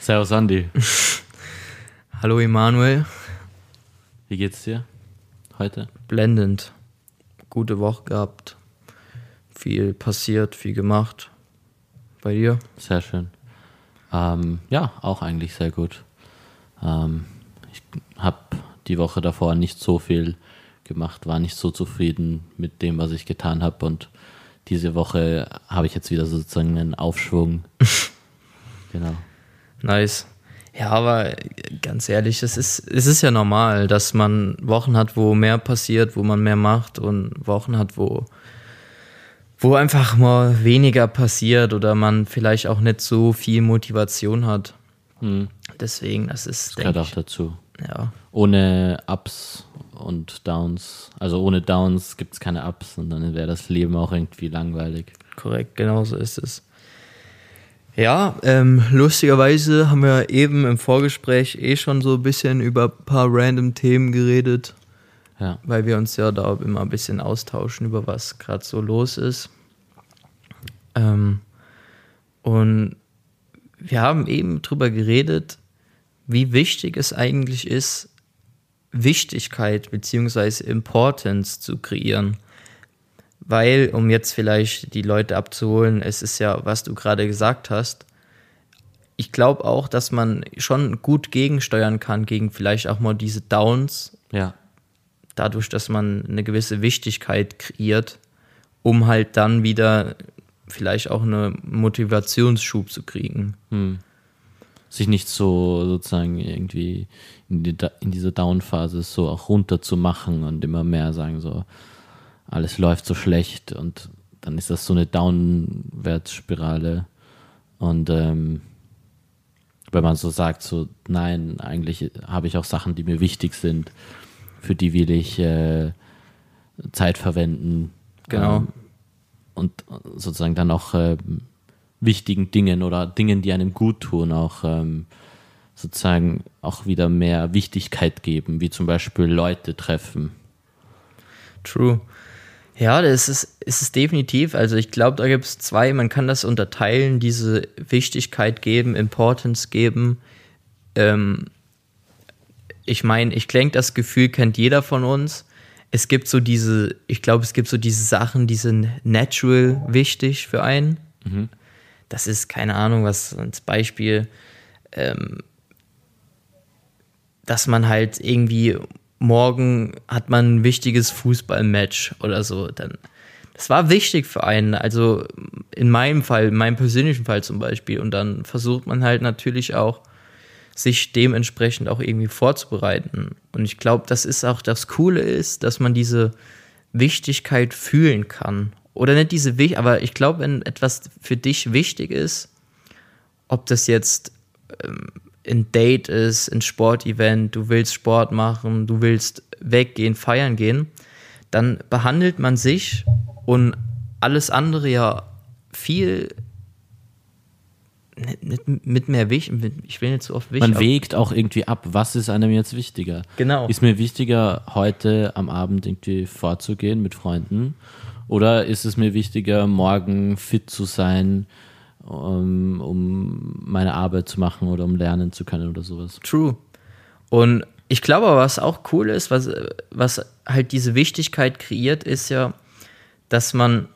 Servus Andi. Hallo Emanuel. Wie geht's dir heute? Blendend. Gute Woche gehabt. Viel passiert, viel gemacht. Bei dir? Sehr schön. Ähm, ja, auch eigentlich sehr gut. Ähm, ich habe die Woche davor nicht so viel gemacht, war nicht so zufrieden mit dem, was ich getan habe und diese Woche habe ich jetzt wieder sozusagen einen Aufschwung. genau. Nice. Ja, aber ganz ehrlich, es ist, es ist ja normal, dass man Wochen hat, wo mehr passiert, wo man mehr macht und Wochen hat, wo, wo einfach mal weniger passiert oder man vielleicht auch nicht so viel Motivation hat. Hm. Deswegen, das ist. Das gehört auch dazu. Ja. Ohne Ups und Downs, also ohne Downs gibt es keine Ups und dann wäre das Leben auch irgendwie langweilig. Korrekt, genau so ist es. Ja, ähm, lustigerweise haben wir eben im Vorgespräch eh schon so ein bisschen über ein paar random Themen geredet, Ja. weil wir uns ja da immer ein bisschen austauschen, über was gerade so los ist. Ähm, und wir haben eben drüber geredet, wie wichtig es eigentlich ist, Wichtigkeit bzw. Importance zu kreieren. Weil, um jetzt vielleicht die Leute abzuholen, es ist ja, was du gerade gesagt hast, ich glaube auch, dass man schon gut gegensteuern kann gegen vielleicht auch mal diese Downs, Ja. dadurch, dass man eine gewisse Wichtigkeit kreiert, um halt dann wieder vielleicht auch einen Motivationsschub zu kriegen. Hm. Sich nicht so sozusagen irgendwie in, die, in dieser Down-Phase so auch runter zu machen und immer mehr sagen so, alles läuft so schlecht und dann ist das so eine Downwärtsspirale. Und ähm, wenn man so sagt, so nein, eigentlich habe ich auch Sachen, die mir wichtig sind, für die will ich äh, Zeit verwenden. Genau. Ähm, und sozusagen dann auch ähm, wichtigen Dingen oder Dingen, die einem gut tun, auch ähm, sozusagen auch wieder mehr Wichtigkeit geben, wie zum Beispiel Leute treffen. True. Ja, das ist, ist es definitiv. Also ich glaube, da gibt es zwei. Man kann das unterteilen, diese Wichtigkeit geben, Importance geben. Ähm, ich meine, ich denke, das Gefühl kennt jeder von uns. Es gibt so diese, ich glaube, es gibt so diese Sachen, die sind natural wichtig für einen. Das ist, keine Ahnung, was als Beispiel, ähm, dass man halt irgendwie morgen hat man ein wichtiges Fußballmatch oder so. Dann, das war wichtig für einen. Also in meinem Fall, in meinem persönlichen Fall zum Beispiel. Und dann versucht man halt natürlich auch, sich dementsprechend auch irgendwie vorzubereiten. Und ich glaube, das ist auch das Coole ist, dass man diese Wichtigkeit fühlen kann. Oder nicht diese Wichtigkeit, aber ich glaube, wenn etwas für dich wichtig ist, ob das jetzt ähm, ein Date ist, ein Sportevent, du willst Sport machen, du willst weggehen, feiern gehen, dann behandelt man sich und alles andere ja viel mit, mit, mehr Wicht, ich will nicht so oft Wicht. Man wägt auch irgendwie ab, was ist einem jetzt wichtiger. Genau. Ist mir wichtiger, heute am Abend irgendwie vorzugehen mit Freunden? Oder ist es mir wichtiger, morgen fit zu sein, um, um meine Arbeit zu machen oder um lernen zu können oder sowas? True. Und ich glaube was auch cool ist, was, was halt diese Wichtigkeit kreiert, ist ja, dass man,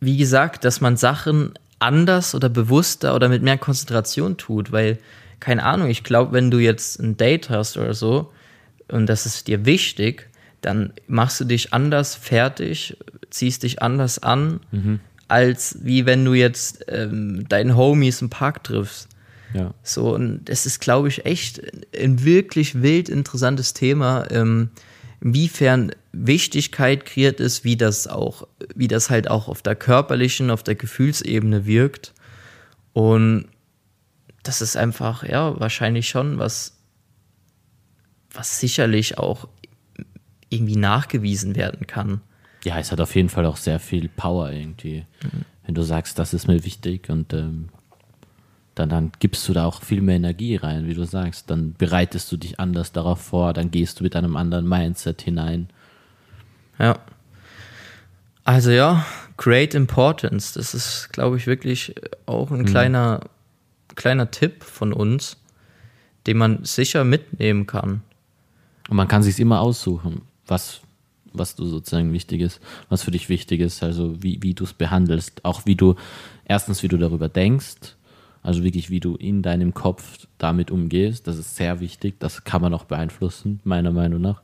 wie gesagt, dass man Sachen anders oder bewusster oder mit mehr Konzentration tut, weil, keine Ahnung, ich glaube, wenn du jetzt ein Date hast oder so und das ist dir wichtig, dann machst du dich anders fertig, ziehst dich anders an, als wie wenn du jetzt ähm, deinen Homies im Park triffst. Ja. So, und das ist, glaube ich, echt ein wirklich wild interessantes Thema, ähm, inwiefern Wichtigkeit kreiert ist, wie das auch, wie das halt auch auf der körperlichen, auf der Gefühlsebene wirkt. Und das ist einfach, ja, wahrscheinlich schon was, was sicherlich auch irgendwie nachgewiesen werden kann. Ja, es hat auf jeden Fall auch sehr viel Power irgendwie. Wenn du sagst, das ist mir wichtig und ähm, dann, dann gibst du da auch viel mehr Energie rein, wie du sagst. Dann bereitest du dich anders darauf vor, dann gehst du mit einem anderen Mindset hinein. Ja. Also ja, Great Importance, das ist, glaube ich, wirklich auch ein kleiner, kleiner Tipp von uns, den man sicher mitnehmen kann. Und man kann sich immer aussuchen, was, was du sozusagen wichtig ist, was für dich wichtig ist, also wie, wie du es behandelst, auch wie du, erstens, wie du darüber denkst, also wirklich, wie du in deinem Kopf damit umgehst, das ist sehr wichtig, das kann man auch beeinflussen, meiner Meinung nach.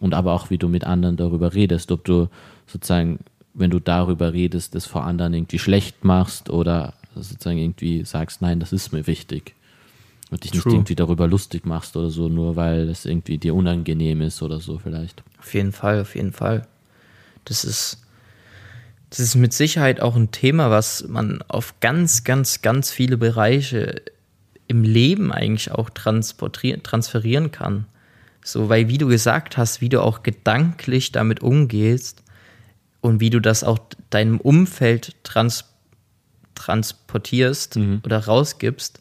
Und aber auch, wie du mit anderen darüber redest, ob du sozusagen, wenn du darüber redest, das vor anderen irgendwie schlecht machst oder sozusagen irgendwie sagst, nein, das ist mir wichtig. Und dich nicht True. irgendwie darüber lustig machst oder so, nur weil es irgendwie dir unangenehm ist oder so vielleicht. Auf jeden Fall, auf jeden Fall. Das ist, das ist mit Sicherheit auch ein Thema, was man auf ganz, ganz, ganz viele Bereiche im Leben eigentlich auch transferieren kann. So, weil wie du gesagt hast, wie du auch gedanklich damit umgehst und wie du das auch deinem Umfeld trans transportierst oder rausgibst,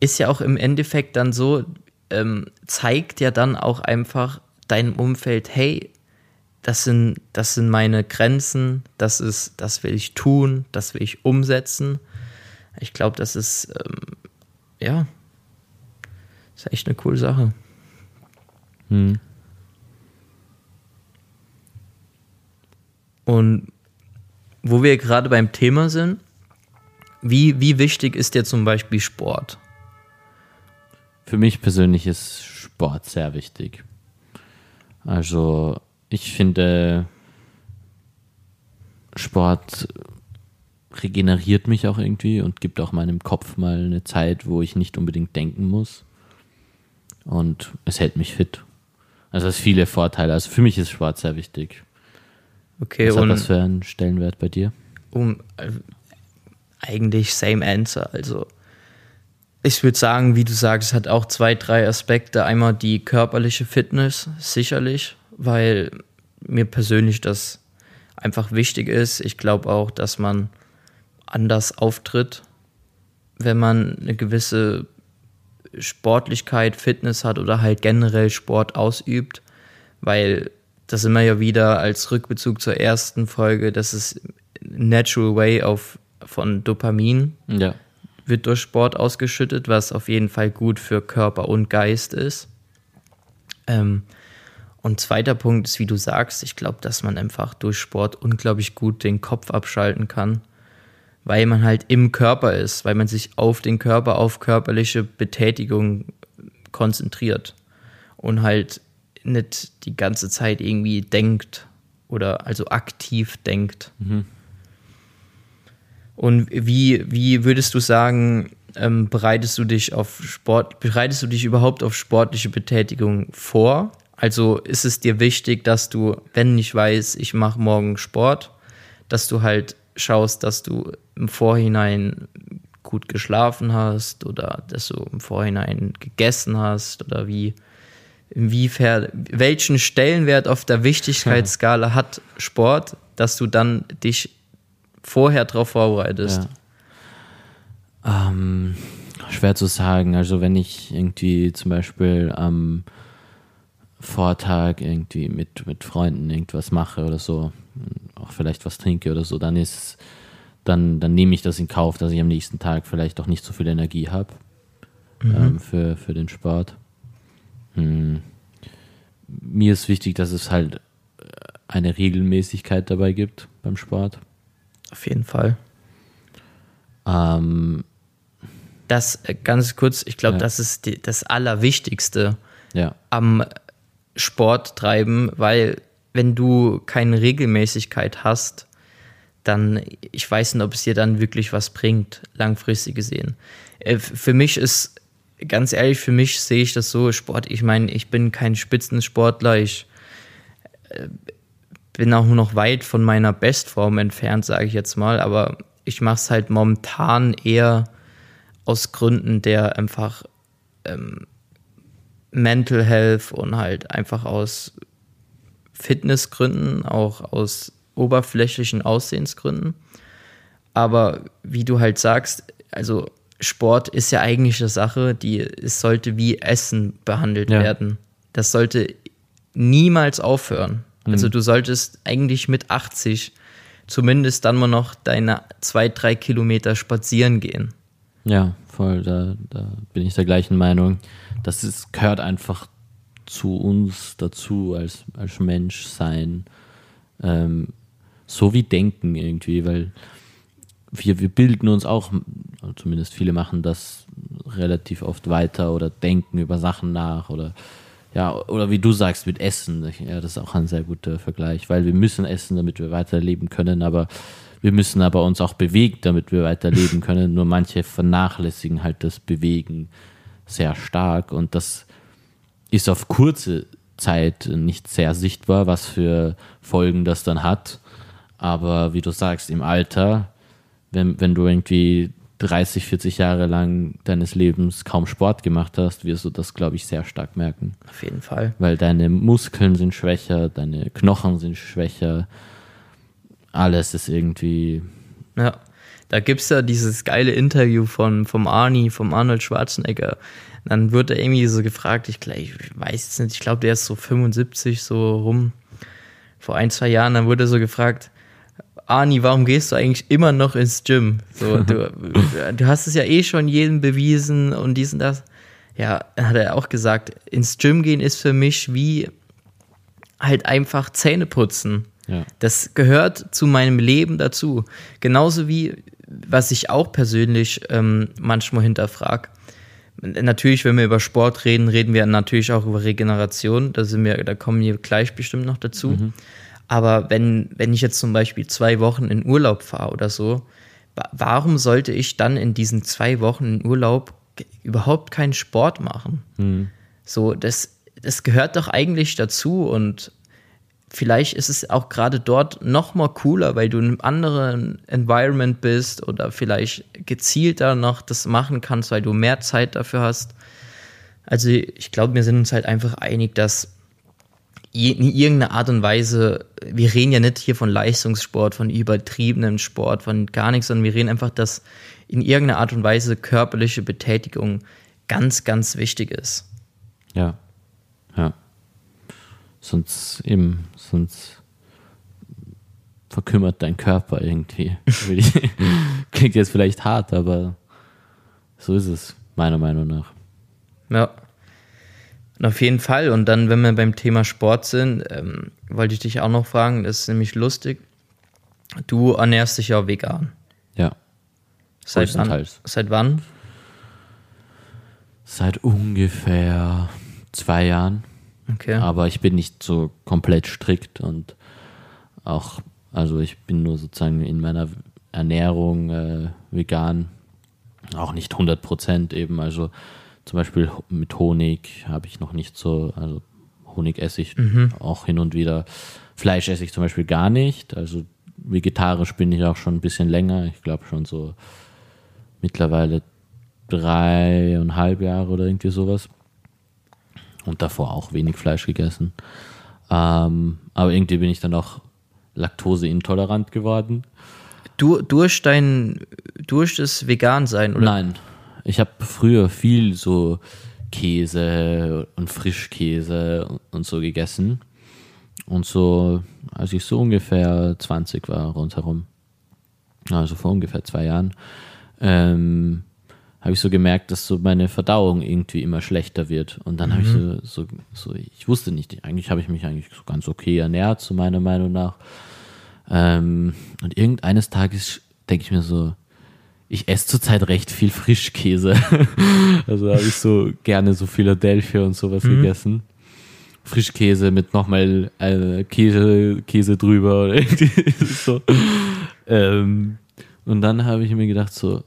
ist ja auch im Endeffekt dann so, ähm, zeigt ja dann auch einfach deinem Umfeld, hey, das sind, das sind meine Grenzen, das ist, das will ich tun, das will ich umsetzen. Ich glaube, das ist, ähm, ja, ist echt eine coole Sache. Hm. Und wo wir gerade beim Thema sind, wie, wie wichtig ist dir zum Beispiel Sport? Für mich persönlich ist Sport sehr wichtig. Also ich finde, Sport regeneriert mich auch irgendwie und gibt auch meinem Kopf mal eine Zeit, wo ich nicht unbedingt denken muss. Und es hält mich fit. Also es hat viele Vorteile. Also für mich ist Sport sehr wichtig. Okay, Was hat und das für einen Stellenwert bei dir? um äh, eigentlich same answer. Also ich würde sagen, wie du sagst, es hat auch zwei, drei Aspekte. Einmal die körperliche Fitness, sicherlich, weil mir persönlich das einfach wichtig ist. Ich glaube auch, dass man anders auftritt, wenn man eine gewisse Sportlichkeit, Fitness hat oder halt generell Sport ausübt, weil das wir ja wieder als Rückbezug zur ersten Folge, das ist Natural Way auf, von Dopamin Ja. Wird durch Sport ausgeschüttet, was auf jeden Fall gut für Körper und Geist ist. Ähm, und zweiter Punkt ist, wie du sagst, ich glaube, dass man einfach durch Sport unglaublich gut den Kopf abschalten kann, weil man halt im Körper ist, weil man sich auf den Körper, auf körperliche Betätigung konzentriert und halt nicht die ganze Zeit irgendwie denkt oder also aktiv denkt. Und wie, wie würdest du sagen, ähm, bereitest du dich auf Sport, bereitest du dich überhaupt auf sportliche Betätigung vor? Also ist es dir wichtig, dass du, wenn ich weiß, ich mache morgen Sport, dass du halt schaust, dass du im Vorhinein gut geschlafen hast oder dass du im Vorhinein gegessen hast oder wie, inwiefern, welchen Stellenwert auf der Wichtigkeitsskala hat Sport, dass du dann dich vorher darauf vorbereitest? Ja. Ähm, schwer zu sagen. Also wenn ich irgendwie zum Beispiel am Vortag irgendwie mit, mit Freunden irgendwas mache oder so, auch vielleicht was trinke oder so, dann ist dann, dann nehme ich das in Kauf, dass ich am nächsten Tag vielleicht auch nicht so viel Energie habe ähm, für, für den Sport. Hm. Mir ist wichtig, dass es halt eine Regelmäßigkeit dabei gibt beim Sport. Auf jeden Fall. Ähm, Das äh, ganz kurz, ich glaube, Ja. das ist die, das Allerwichtigste ja, am Sport treiben, weil wenn du keine Regelmäßigkeit hast, dann, ich weiß nicht, ob es dir dann wirklich was bringt, langfristig gesehen. Äh, Für mich ist, ganz ehrlich, für mich sehe ich das so, Sport, ich meine, ich bin kein Spitzensportler, ich äh, bin auch nur noch weit von meiner Bestform entfernt, sage ich jetzt mal, aber ich mache es halt momentan eher aus Gründen der einfach ähm, Mental Health und halt einfach aus Fitnessgründen, auch aus oberflächlichen Aussehensgründen. Aber wie du halt sagst, also Sport ist ja eigentlich eine Sache, die es sollte wie Essen behandelt Ja. werden. Das sollte niemals aufhören. Also du solltest eigentlich mit 80 zumindest dann mal noch deine zwei, drei Kilometer spazieren gehen. ja, voll, da, da bin ich der gleichen Meinung. Das ist, gehört einfach zu uns dazu als, als Mensch sein. Ähm, so wie Denken irgendwie, weil wir, wir bilden uns auch, zumindest viele machen das relativ oft weiter oder denken über Sachen nach oder ja, oder wie du sagst, mit Essen. Ja, das ist auch ein sehr guter Vergleich, weil wir müssen essen, damit wir weiterleben können, aber wir müssen aber uns auch bewegen, damit wir weiterleben können. Nur manche vernachlässigen halt das Bewegen sehr stark und das ist auf kurze Zeit nicht sehr sichtbar, was für Folgen das dann hat. Aber wie du sagst, im Alter, wenn, wenn du irgendwie 30, 40 Jahre lang deines Lebens kaum Sport gemacht hast, wirst du das, glaube ich, sehr stark merken. Auf jeden Fall. Weil deine Muskeln sind schwächer, deine Knochen sind schwächer, alles ist irgendwie. Ja, da gibt es ja dieses geile Interview von, vom Arnie, vom Arnold Schwarzenegger. Dann wird er irgendwie so gefragt, ich, ich weiß es nicht, ich glaube, der ist so 75 so rum, vor ein, zwei Jahren, dann wurde er so gefragt, Arni, warum gehst du eigentlich immer noch ins Gym? So, du, du hast es ja eh schon jedem bewiesen und dies und das. Ja, hat er auch gesagt, ins Gym gehen ist für mich wie halt einfach Zähne putzen. Ja. Das gehört zu meinem Leben dazu. Genauso wie, was ich auch persönlich ähm, manchmal hinterfrage. Natürlich, wenn wir über Sport reden, reden wir natürlich auch über Regeneration. Da, sind wir, da kommen wir gleich bestimmt noch dazu. Mhm. Aber wenn, wenn ich jetzt zum Beispiel zwei Wochen in Urlaub fahre oder so, warum sollte ich dann in diesen zwei Wochen in Urlaub überhaupt keinen Sport machen? Mhm. So, das, das gehört doch eigentlich dazu und vielleicht ist es auch gerade dort noch mal cooler, weil du in einem anderen Environment bist oder vielleicht gezielter noch das machen kannst, weil du mehr Zeit dafür hast. Also ich glaube, wir sind uns halt einfach einig, dass in irgendeiner Art und Weise, wir reden ja nicht hier von Leistungssport, von übertriebenem Sport, von gar nichts, sondern wir reden einfach, dass in irgendeiner Art und Weise körperliche Betätigung ganz, ganz wichtig ist. Ja, ja. Sonst eben, sonst verkümmert dein Körper irgendwie. Klingt jetzt vielleicht hart, aber so ist es, meiner Meinung nach. Ja. Auf jeden Fall. Und dann, wenn wir beim Thema Sport sind, ähm, wollte ich dich auch noch fragen, das ist nämlich lustig. Du ernährst dich ja vegan. Ja. Seit wann? Seit wann? Seit ungefähr zwei Jahren. Okay. Aber ich bin nicht so komplett strikt und auch, also ich bin nur sozusagen in meiner Ernährung äh, vegan. Auch nicht 100 Prozent eben. Also zum Beispiel mit Honig habe ich noch nicht so, also Honig esse ich mhm. auch hin und wieder. Fleisch esse ich zum Beispiel gar nicht. Also vegetarisch bin ich auch schon ein bisschen länger. Ich glaube schon so mittlerweile dreieinhalb Jahre oder irgendwie sowas. Und davor auch wenig Fleisch gegessen. Ähm, aber irgendwie bin ich dann auch laktoseintolerant geworden. Du, durch dein, durch das Vegan-Sein, oder? Nein, ich habe früher viel so Käse und Frischkäse und so gegessen. Und so, als ich so ungefähr 20 war, rundherum, also vor ungefähr zwei Jahren, ähm, habe ich so gemerkt, dass so meine Verdauung irgendwie immer schlechter wird. Und dann mhm. habe ich so, so, so, ich wusste nicht, eigentlich habe ich mich eigentlich so ganz okay ernährt, zu meiner Meinung nach. Ähm, und irgendeines Tages denke ich mir so, ich esse zurzeit recht viel Frischkäse. also habe ich so gerne so Philadelphia und sowas mhm. gegessen. Frischkäse mit nochmal äh, Käse, Käse drüber oder so. Ähm, und dann habe ich mir gedacht, so,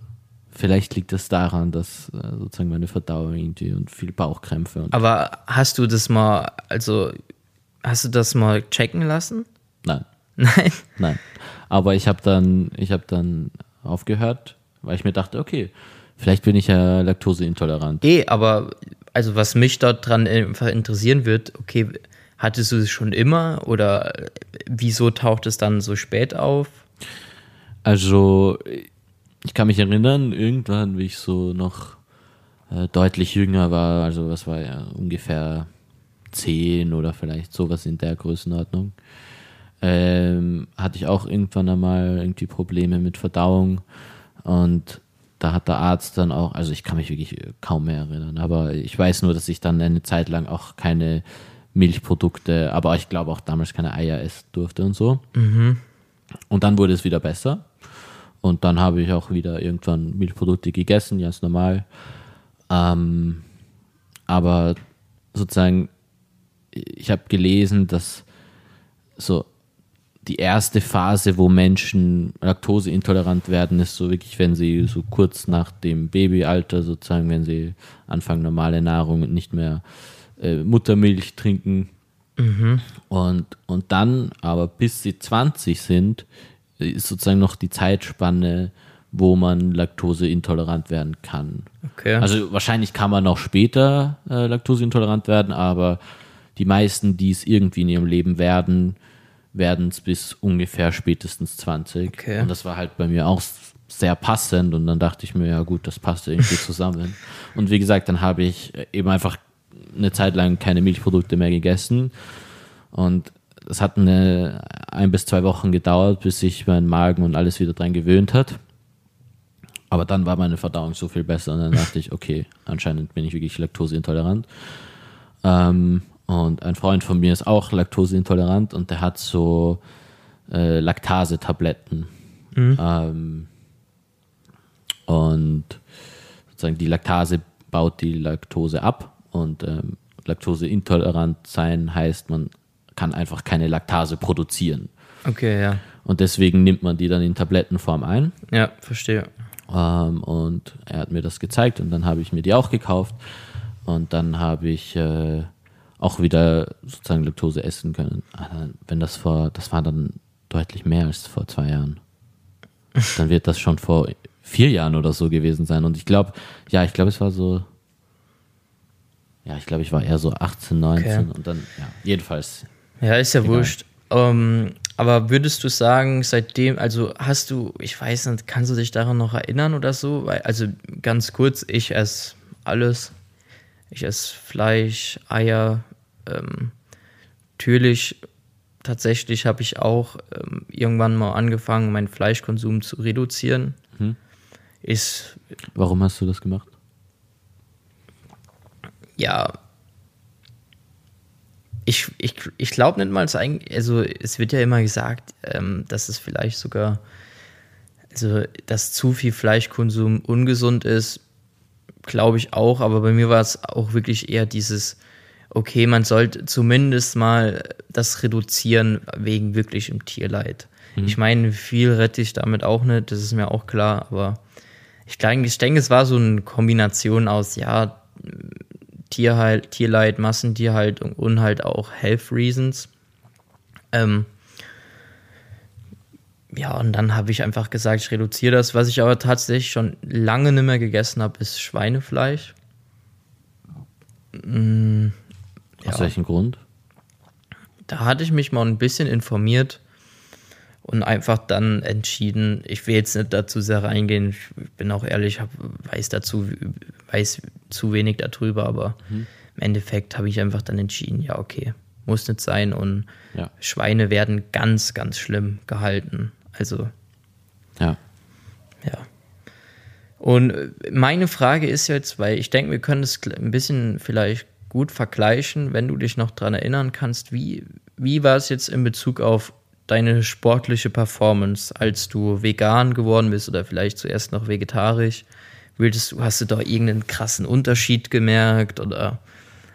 vielleicht liegt das daran, dass äh, sozusagen meine Verdauung irgendwie und viel Bauchkrämpfe. Und Aber hast du das mal, also hast du das mal checken lassen? Nein. Nein. Nein. Aber ich habe dann, ich habe dann aufgehört weil ich mir dachte, okay, vielleicht bin ich ja laktoseintolerant. Eh, aber also was mich dort dran interessieren wird, okay, hattest du es schon immer oder wieso taucht es dann so spät auf? Also, ich kann mich erinnern, irgendwann, wie ich so noch äh, deutlich jünger war, also was war ja ungefähr zehn oder vielleicht sowas in der Größenordnung, ähm, hatte ich auch irgendwann einmal irgendwie Probleme mit Verdauung und da hat der Arzt dann auch, also ich kann mich wirklich kaum mehr erinnern, aber ich weiß nur, dass ich dann eine Zeit lang auch keine Milchprodukte, aber ich glaube auch damals keine Eier essen durfte und so. Und dann wurde es wieder besser. Und dann habe ich auch wieder irgendwann Milchprodukte gegessen, ganz normal. Ähm, aber sozusagen, ich habe gelesen, dass so die erste Phase, wo Menschen laktoseintolerant werden, ist so wirklich, wenn sie so kurz nach dem Babyalter sozusagen, wenn sie anfangen normale Nahrung und nicht mehr äh, Muttermilch trinken. Und, und dann, aber bis sie 20 sind, ist sozusagen noch die Zeitspanne, wo man laktoseintolerant werden kann. Okay. Also wahrscheinlich kann man auch später äh, laktoseintolerant werden, aber die meisten, die es irgendwie in ihrem Leben werden, werden es bis ungefähr spätestens 20. Okay. Und das war halt bei mir auch sehr passend und dann dachte ich mir, ja gut, das passt irgendwie zusammen. Und wie gesagt, dann habe ich eben einfach eine Zeit lang keine Milchprodukte mehr gegessen und es hat eine, ein bis zwei Wochen gedauert, bis sich mein Magen und alles wieder dran gewöhnt hat. Aber dann war meine Verdauung so viel besser und dann dachte ich, okay, anscheinend bin ich wirklich laktoseintolerant. Ähm, und ein Freund von mir ist auch laktoseintolerant und der hat so äh, Laktasetabletten. Ähm, und sozusagen die Laktase baut die Laktose ab und ähm, laktoseintolerant sein heißt, man kann einfach keine Laktase produzieren. Okay, ja. Und deswegen nimmt man die dann in Tablettenform ein. Ja, verstehe. Ähm, und er hat mir das gezeigt und dann habe ich mir die auch gekauft. Und dann habe ich äh, auch wieder sozusagen Laktose essen können. Aber Wenn das vor, das war dann deutlich mehr als vor zwei Jahren. Dann wird das schon vor vier Jahren oder so gewesen sein. Und ich glaube, ja, ich glaube, es war so, ja, ich glaube, ich war eher so 18, 19 Okay. und dann, ja, jedenfalls. Ja, ist ja wurscht. Ähm, aber würdest du sagen, seitdem, also hast du, ich weiß nicht, kannst du dich daran noch erinnern oder so? Weil, also ganz kurz, ich esse alles. Ich esse Fleisch, Eier. Ähm, natürlich, tatsächlich habe ich auch ähm, irgendwann mal angefangen, meinen Fleischkonsum zu reduzieren. Ist Warum hast du das gemacht? ja, ich, ich, ich glaube nicht mal, also es wird ja immer gesagt, ähm, dass es vielleicht sogar, also dass zu viel Fleischkonsum ungesund ist, glaube ich auch, aber bei mir war es auch wirklich eher dieses, okay, man sollte zumindest mal das reduzieren wegen wirklichem Tierleid. Ich meine, viel rette ich damit auch nicht, das ist mir auch klar, aber ich denke, ich denke, es war so eine Kombination aus, ja, Tierhalt, Tierleid, Massentierhaltung und halt auch Health Reasons. Ähm, ja, und dann habe ich einfach gesagt, ich reduziere das. Was ich aber tatsächlich schon lange nicht mehr gegessen habe, ist Schweinefleisch. Mm, Aus Ja. welchem Grund? Da hatte ich mich mal ein bisschen informiert und einfach dann entschieden, ich will jetzt nicht dazu sehr reingehen, ich bin auch ehrlich, hab, weiß dazu, weiß zu wenig darüber, aber im Endeffekt habe ich einfach dann entschieden, ja, okay, muss nicht sein und Ja. Schweine werden ganz, ganz schlimm gehalten. Also, Ja. ja. Und meine Frage ist jetzt, weil ich denke, wir können kl- ein bisschen vielleicht gut vergleichen, wenn du dich noch dran erinnern kannst, wie, wie war es jetzt in Bezug auf deine sportliche Performance, als du vegan geworden bist oder vielleicht zuerst noch vegetarisch? Würdest du, hast du da irgendeinen krassen Unterschied gemerkt oder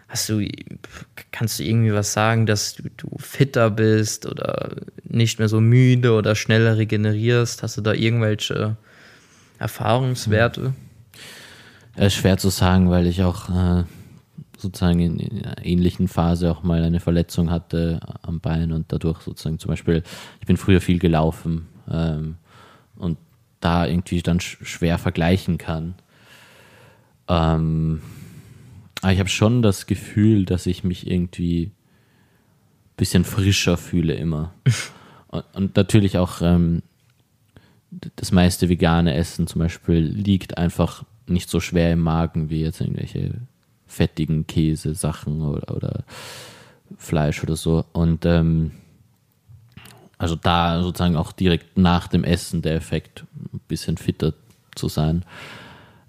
hast du, kannst du irgendwie was sagen, dass du, du fitter bist oder nicht mehr so müde oder schneller regenerierst? Hast du da irgendwelche Erfahrungswerte? Ja, ist schwer zu sagen, weil ich auch äh, sozusagen in, in einer ähnlichen Phase auch mal eine Verletzung hatte am Bein und dadurch sozusagen zum Beispiel, ich bin früher viel gelaufen ähm, und da irgendwie dann sch schwer vergleichen kann. Ähm, aber ich habe schon das Gefühl, dass ich mich irgendwie ein bisschen frischer fühle immer. und, und natürlich auch ähm, das meiste vegane Essen zum Beispiel liegt einfach nicht so schwer im Magen wie jetzt irgendwelche fettigen Käsesachen oder, oder Fleisch oder so. Und ähm, also da sozusagen auch direkt nach dem Essen der Effekt, ein bisschen fitter zu sein.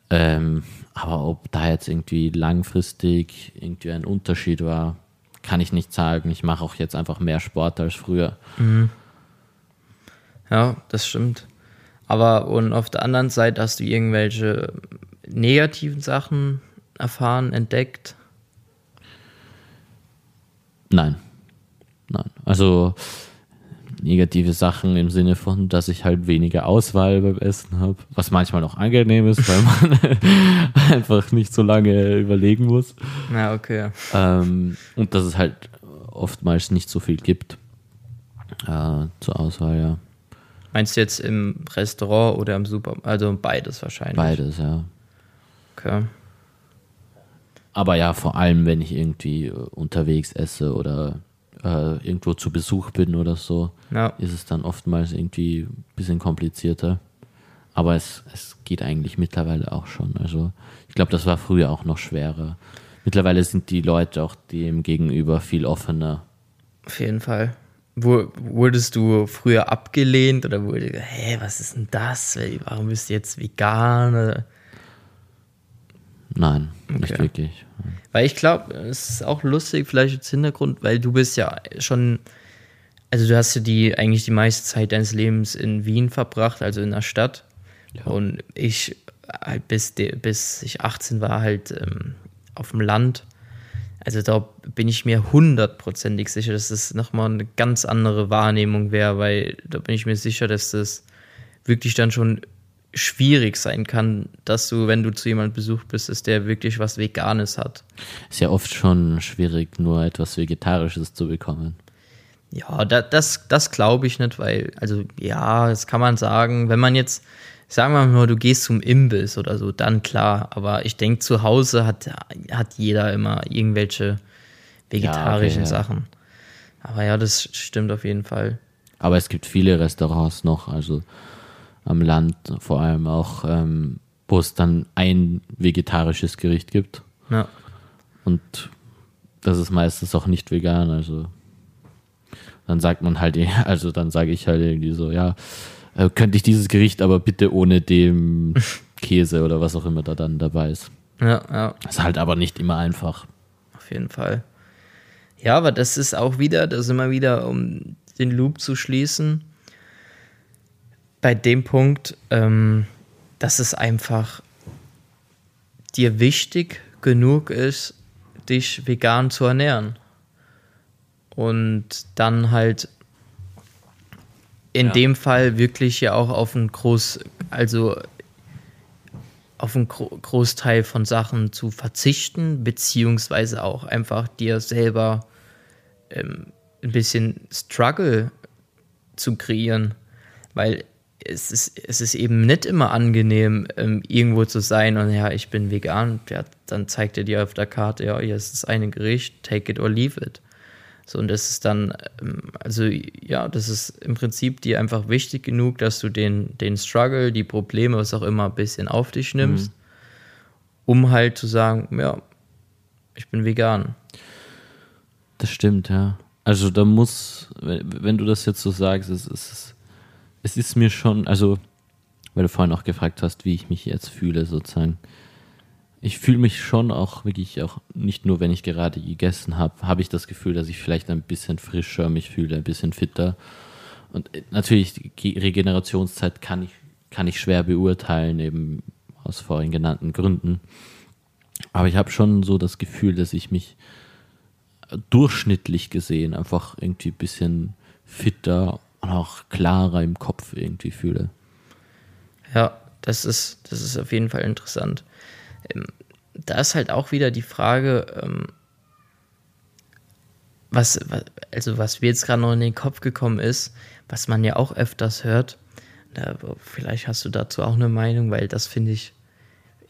Ähm, aber ob da jetzt irgendwie langfristig irgendwie ein Unterschied war, kann ich nicht sagen. Ich mache auch jetzt einfach mehr Sport als früher. Ja, das stimmt. Aber und auf der anderen Seite hast du irgendwelche negativen Sachen erfahren, entdeckt? Nein. Nein. Also negative Sachen im Sinne von, dass ich halt weniger Auswahl beim Essen habe, was manchmal auch angenehm ist, weil man einfach nicht so lange überlegen muss. Ja, okay. Ähm, und dass es halt oftmals nicht so viel gibt äh, zur Auswahl, ja. Meinst du jetzt im Restaurant oder im Supermarkt? Also beides wahrscheinlich. Beides, ja. Okay. Aber ja, vor allem, wenn ich irgendwie äh, unterwegs esse oder äh, irgendwo zu Besuch bin oder so, Ja. ist es dann oftmals irgendwie ein bisschen komplizierter. Aber es, es geht eigentlich mittlerweile auch schon. Also ich glaube, das war früher auch noch schwerer. Mittlerweile sind die Leute auch dem gegenüber viel offener. Auf jeden Fall. Wu- Wurdest du früher abgelehnt oder wurde, hä, was ist denn das? Warum bist du jetzt vegan? Nein, nicht Okay. wirklich. Weil ich glaube, es ist auch lustig, vielleicht als Hintergrund, weil du bist ja schon, also du hast ja die eigentlich die meiste Zeit deines Lebens in Wien verbracht, also in der Stadt. Und ich halt bis, bis ich 18 war halt ähm, auf dem Land. Also da bin ich mir hundertprozentig sicher, dass das nochmal eine ganz andere Wahrnehmung wäre, weil da bin ich mir sicher, dass das wirklich dann schon schwierig sein kann, dass du, wenn du zu jemandem besucht bist, dass der wirklich was Veganes hat. Ist ja oft schon schwierig, nur etwas Vegetarisches zu bekommen. Ja, da, das, das glaube ich nicht, weil, also ja, das kann man sagen, wenn man jetzt, sagen wir mal, du gehst zum Imbiss oder so, dann klar, aber ich denke, zu Hause hat, hat jeder immer irgendwelche vegetarischen ja. Sachen. Aber ja, das stimmt auf jeden Fall. Aber es gibt viele Restaurants noch, also am Land vor allem auch, ähm, wo es dann ein vegetarisches Gericht gibt. Ja, Und das ist meistens auch nicht vegan, also dann sagt man halt, also dann sage ich halt irgendwie so, ja, äh, könnte ich dieses Gericht aber bitte ohne dem Käse oder was auch immer da dann dabei ist. ja, ja. Ist halt aber nicht immer einfach. Auf jeden Fall. Ja, aber das ist auch wieder, das ist immer wieder, um den Loop zu schließen, bei dem Punkt, ähm, dass es einfach dir wichtig genug ist, dich vegan zu ernähren. Und dann halt in Ja. dem Fall wirklich ja auch auf ein groß, also auf einen Gro Großteil von Sachen zu verzichten, beziehungsweise auch einfach dir selber ähm, ein bisschen Struggle zu kreieren, weil es ist, es ist eben nicht immer angenehm, ähm, irgendwo zu sein und ja, ich bin vegan, ja, dann zeigt er dir auf der Karte, ja, hier ist das eine Gericht, take it or leave it. So, und das ist dann, ähm, also ja, das ist im Prinzip dir einfach wichtig genug, dass du den, den Struggle, die Probleme, was auch immer, ein bisschen auf dich nimmst, um halt zu sagen, ja, ich bin vegan. Das stimmt, ja. Also da muss, wenn, wenn du das jetzt so sagst, es, es, es ist mir schon, also, weil du vorhin auch gefragt hast, wie ich mich jetzt fühle, sozusagen. Ich fühle mich schon auch wirklich auch, nicht nur wenn ich gerade gegessen habe, habe ich das Gefühl, dass ich vielleicht ein bisschen frischer mich fühle, ein bisschen fitter. Und äh, natürlich, die Ge- Regenerationszeit kann ich, kann ich schwer beurteilen, eben aus vorhin genannten Gründen. Aber ich habe schon so das Gefühl, dass ich mich durchschnittlich gesehen einfach irgendwie ein bisschen fitter auch klarer im Kopf irgendwie fühle. Ja, das ist, das ist auf jeden Fall interessant. Ähm, da ist halt auch wieder die Frage, ähm, was, wa- also was mir jetzt gerade noch in den Kopf gekommen ist, was man ja auch öfters hört, da, vielleicht hast du dazu auch eine Meinung, weil das finde ich,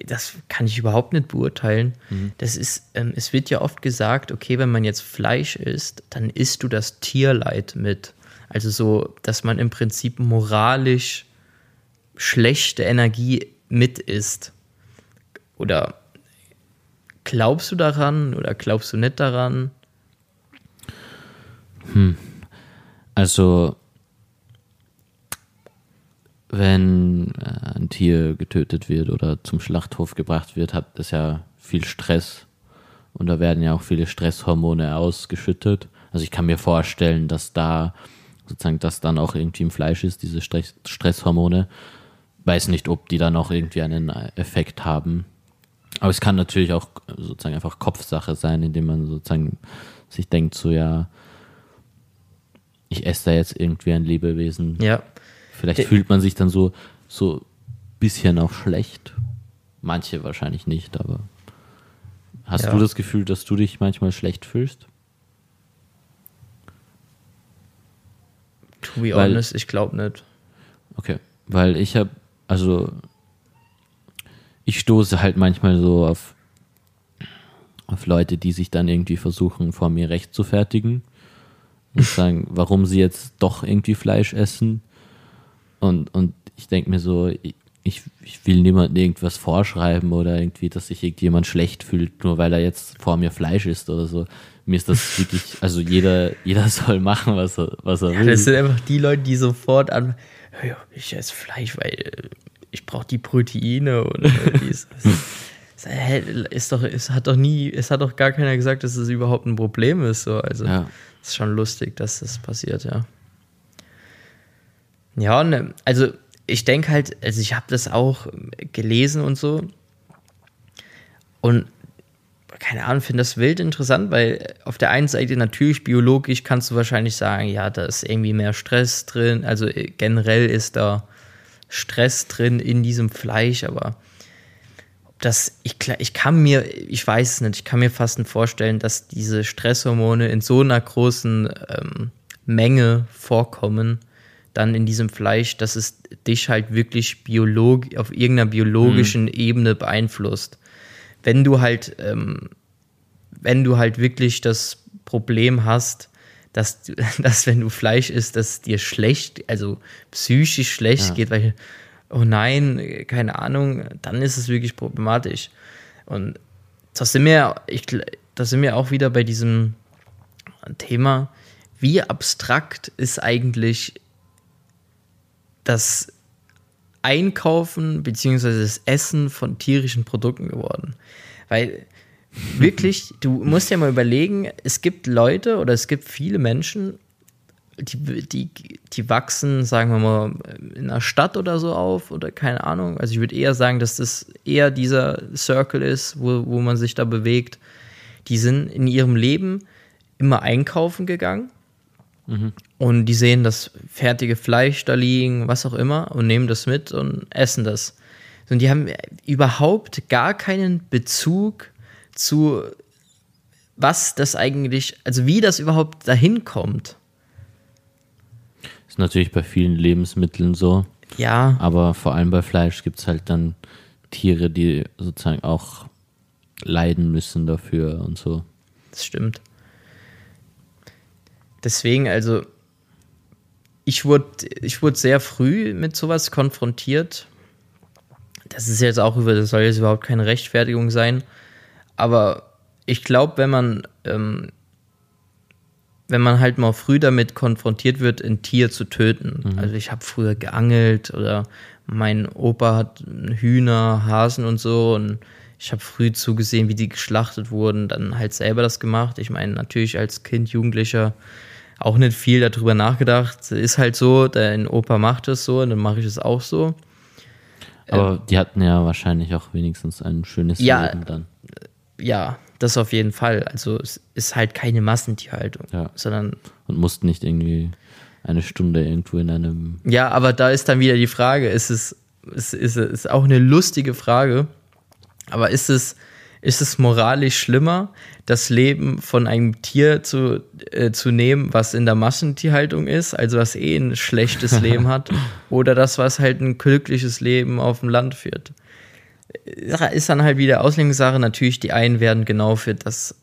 das kann ich überhaupt nicht beurteilen. Das ist, ähm, es wird ja oft gesagt, okay, wenn man jetzt Fleisch isst, dann isst du das Tierleid mit. Also so, dass man im Prinzip moralisch schlechte Energie mit isst. Oder glaubst du daran oder glaubst du nicht daran? Also wenn äh, ein Tier getötet wird oder zum Schlachthof gebracht wird, hat es ja viel Stress. Und da werden ja auch viele Stresshormone ausgeschüttet. Also ich kann mir vorstellen, dass da sozusagen das dann auch irgendwie im Fleisch ist, diese Stress Stresshormone. Weiß nicht, ob die dann auch irgendwie einen Effekt haben. Aber es kann natürlich auch sozusagen einfach Kopfsache sein, indem man sozusagen sich denkt, so ja, ich esse da jetzt irgendwie ein Lebewesen. Ja. Vielleicht De fühlt man sich dann so, so bisschen auch schlecht. Manche wahrscheinlich nicht, aber hast Ja. du das Gefühl, dass du dich manchmal schlecht fühlst? To be Weil- honest, ich glaube nicht. Okay, weil ich habe, also ich stoße halt manchmal so auf, auf Leute, die sich dann irgendwie versuchen, vor mir recht zu fertigen und sagen, warum sie jetzt doch irgendwie Fleisch essen. Und, und ich denke mir so, ich, ich will niemandem irgendwas vorschreiben oder irgendwie, dass sich irgendjemand schlecht fühlt, nur weil er jetzt vor mir Fleisch isst oder so. Mir ist das wirklich, also jeder, jeder soll machen, was er, was er will. Das sind einfach die Leute, die sofort an, ja, ich esse Fleisch, weil ich brauche die Proteine und dies. Das- hä, ist doch, es hat doch nie, es hat doch gar keiner gesagt, dass es überhaupt ein Problem ist. So. Also Ja. ist schon lustig, dass das passiert, ja. Ja, ne, also ich denke halt, also ich habe das auch gelesen und so. Und keine Ahnung, finde das wild interessant, weil auf der einen Seite natürlich biologisch kannst du wahrscheinlich sagen, ja, da ist irgendwie mehr Stress drin, also äh, generell ist da Stress drin in diesem Fleisch, aber ob das, ich, ich kann mir, ich weiß es nicht, ich kann mir fast nicht vorstellen, dass diese Stresshormone in so einer großen ähm, Menge vorkommen, dann in diesem Fleisch, dass es dich halt wirklich biolog auf irgendeiner biologischen Ebene beeinflusst wenn du halt, ähm, wenn du halt wirklich das Problem hast, dass, du- dass wenn du Fleisch isst, dass dir schlecht, also psychisch schlecht Ja. geht, weil, oh nein, keine Ahnung, dann ist es wirklich problematisch. Und das sind wir, ich, gl- da sind wir auch wieder bei diesem Thema, wie abstrakt ist eigentlich das Einkaufen beziehungsweise das Essen von tierischen Produkten geworden. Weil wirklich, du musst ja mal überlegen, es gibt Leute oder es gibt viele Menschen, die, die, die wachsen, sagen wir mal, in einer Stadt oder so auf oder keine Ahnung. Also ich würde eher sagen, dass das eher dieser Circle ist, wo, wo man sich da bewegt. Die sind in ihrem Leben immer einkaufen gegangen und die sehen das fertige Fleisch da liegen, was auch immer, und nehmen das mit und essen das. Und die haben überhaupt gar keinen Bezug zu, was das eigentlich, also wie das überhaupt dahin kommt. Ist natürlich bei vielen Lebensmitteln so, Ja, aber vor allem bei Fleisch gibt es halt dann Tiere, die sozusagen auch leiden müssen dafür und so. das stimmt. Deswegen, also, ich wurde, ich wurde sehr früh mit sowas konfrontiert. Das ist jetzt auch über, das soll jetzt überhaupt keine Rechtfertigung sein. Aber ich glaube, wenn man, ähm, wenn man halt mal früh damit konfrontiert wird, ein Tier zu töten. Also ich habe früher geangelt oder mein Opa hat Hühner, Hasen und so und ich habe früh zugesehen, wie die geschlachtet wurden, dann halt selber das gemacht. Ich meine, natürlich als Kind, Jugendlicher auch nicht viel darüber nachgedacht. Ist halt so, dein Opa macht es so und dann mache ich es auch so. Aber die hatten ja wahrscheinlich auch wenigstens ein schönes Ja. Leben dann. Ja, das auf jeden Fall. Also es ist halt keine Massentierhaltung, Ja. sondern Und mussten nicht irgendwie eine Stunde irgendwo in einem. Ja, aber da ist dann wieder die Frage, ist es, ist, ist, ist auch eine lustige Frage, aber ist es, ist es moralisch schlimmer, das Leben von einem Tier zu, äh, zu nehmen, was in der Massentierhaltung ist, also was eh ein schlechtes Leben hat, oder das, was halt ein glückliches Leben auf dem Land führt? Ist dann halt wieder Auslegungssache. Natürlich, die einen werden genau für das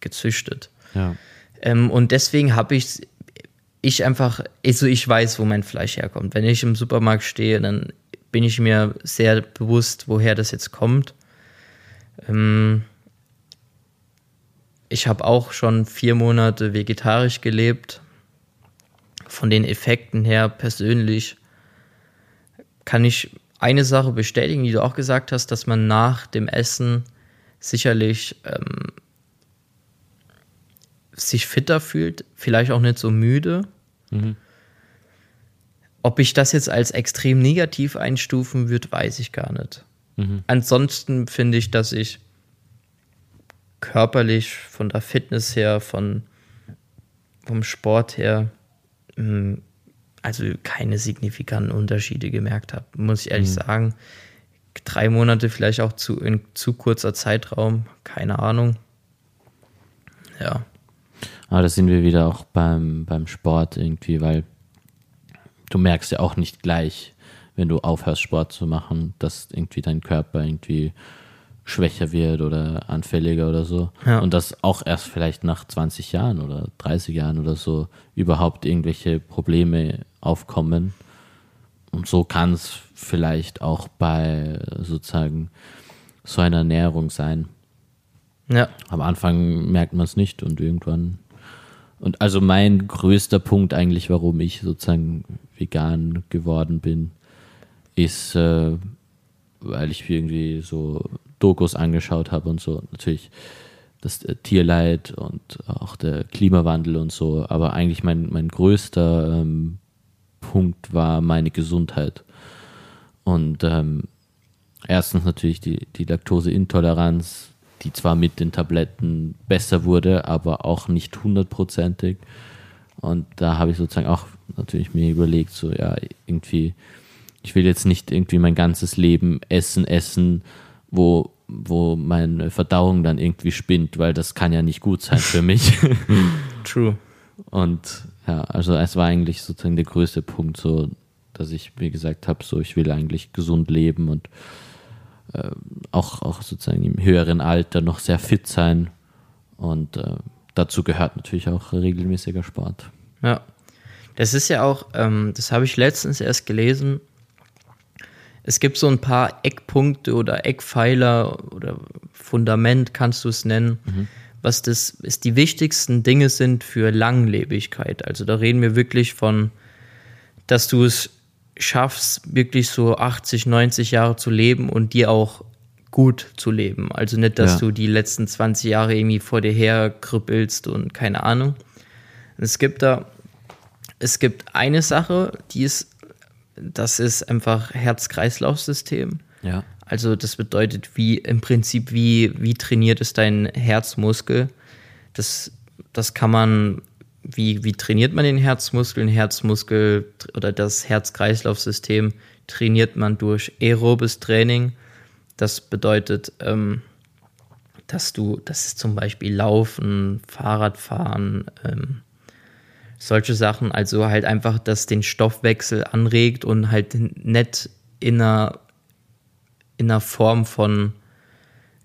gezüchtet. Ja. Ähm, und deswegen habe ich ich einfach, also ich weiß, wo mein Fleisch herkommt. Wenn ich im Supermarkt stehe, dann bin ich mir sehr bewusst, woher das jetzt kommt. Ähm, ich habe auch schon vier Monate vegetarisch gelebt. Von den Effekten her persönlich kann ich eine Sache bestätigen, die du auch gesagt hast, dass man nach dem Essen sicherlich ähm, sich fitter fühlt, vielleicht auch nicht so müde. Mhm. Ob ich das jetzt als extrem negativ einstufen würde, weiß ich gar nicht. Mhm. Ansonsten finde ich, dass ich körperlich, von der Fitness her, von, vom Sport her, hm, also keine signifikanten Unterschiede gemerkt habe, muss ich ehrlich mhm. sagen. Drei Monate vielleicht auch zu, in zu kurzer Zeitraum, keine Ahnung. Ja. Aber da sind wir wieder auch beim, beim Sport irgendwie, weil du merkst ja auch nicht gleich, wenn du aufhörst, Sport zu machen, dass irgendwie dein Körper irgendwie schwächer wird oder anfälliger oder so. Ja. Und dass auch erst vielleicht nach 20 Jahren oder 30 Jahren oder so überhaupt irgendwelche Probleme aufkommen. Und so kann es vielleicht auch bei sozusagen so einer Ernährung sein. Ja. Am Anfang merkt man es nicht und irgendwann. Und also mein größter Punkt eigentlich, warum ich sozusagen vegan geworden bin, ist, äh, weil ich irgendwie so Dokus angeschaut habe und so. Natürlich das äh, Tierleid und auch der Klimawandel und so. Aber eigentlich mein, mein größter ähm, Punkt war meine Gesundheit. Und ähm, erstens natürlich die, die Laktoseintoleranz, die zwar mit den Tabletten besser wurde, aber auch nicht hundertprozentig. Und da habe ich sozusagen auch natürlich mir überlegt, so ja, irgendwie, ich will jetzt nicht irgendwie mein ganzes Leben essen, essen, wo, wo meine Verdauung dann irgendwie spinnt, weil das kann ja nicht gut sein für mich. True. Und ja, also es war eigentlich sozusagen der größte Punkt, so, dass ich mir gesagt habe, so ich will eigentlich gesund leben und äh, auch, auch sozusagen im höheren Alter noch sehr fit sein. Und äh, dazu gehört natürlich auch regelmäßiger Sport. Ja. Das ist ja auch, ähm, das habe ich letztens erst gelesen. Es gibt so ein paar Eckpunkte oder Eckpfeiler oder Fundament, kannst du es nennen, mhm was das ist die wichtigsten Dinge sind für Langlebigkeit. Also da reden wir wirklich von, dass du es schaffst, wirklich so 80, 90 Jahre zu leben und dir auch gut zu leben. Also nicht, dass ja. du die letzten 20 Jahre irgendwie vor dir her kribbelst und keine Ahnung. Es gibt da, es gibt eine Sache, die ist, das ist einfach Herz-Kreislauf-System. Ja. Also das bedeutet, wie im Prinzip, wie, wie trainiert ist dein Herzmuskel? Das, das kann man, wie, wie trainiert man den Herzmuskel? Den Herzmuskel oder das Herz-Kreislauf-System trainiert man durch aerobes Training. Das bedeutet, ähm, dass du, das ist zum Beispiel Laufen, Fahrradfahren, ähm, solche Sachen, also halt einfach, dass den Stoffwechsel anregt und halt nicht in einer in einer Form von